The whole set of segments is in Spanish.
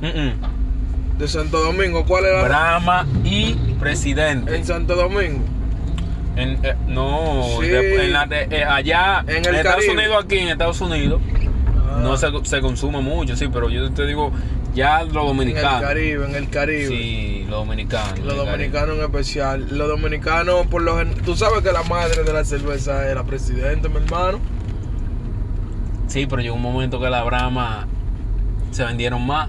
De Santo Domingo, ¿cuál es la Brahma y presidente. En Santo Domingo. En, eh, no, Sí. de- en la de- eh, allá En en, el Estados. Unidos, aquí en Estados Unidos, Ah. no se, se consume mucho, sí, pero yo te digo, ya los En el dominicanos. Caribe, en el Caribe. Sí, los dominicanos. Los dominicanos en especial. Los dominicanos, por lo gen- Tú sabes que la madre de la cerveza era presidente, mi hermano. Sí, pero llegó un momento que la Brahma se vendieron más.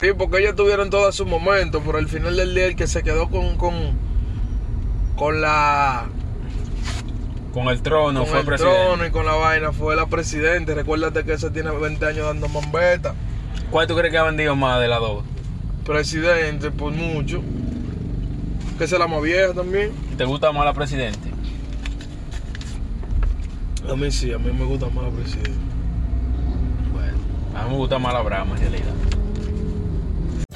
Sí, porque ellos tuvieron todo su momento, pero al final del día el que se quedó con, con, con la Con el trono con fue el presidente. trono y con la vaina fue la presidente. Recuérdate que ese tiene 20 años dando mambeta. ¿Cuál tú crees que ha vendido más de las dos? Presidente, por mucho. Que es la más vieja también. ¿Te gusta más la presidente? A mí sí, a mí me gusta más la presidente. Bueno, a mí me gusta más la Brahma en realidad.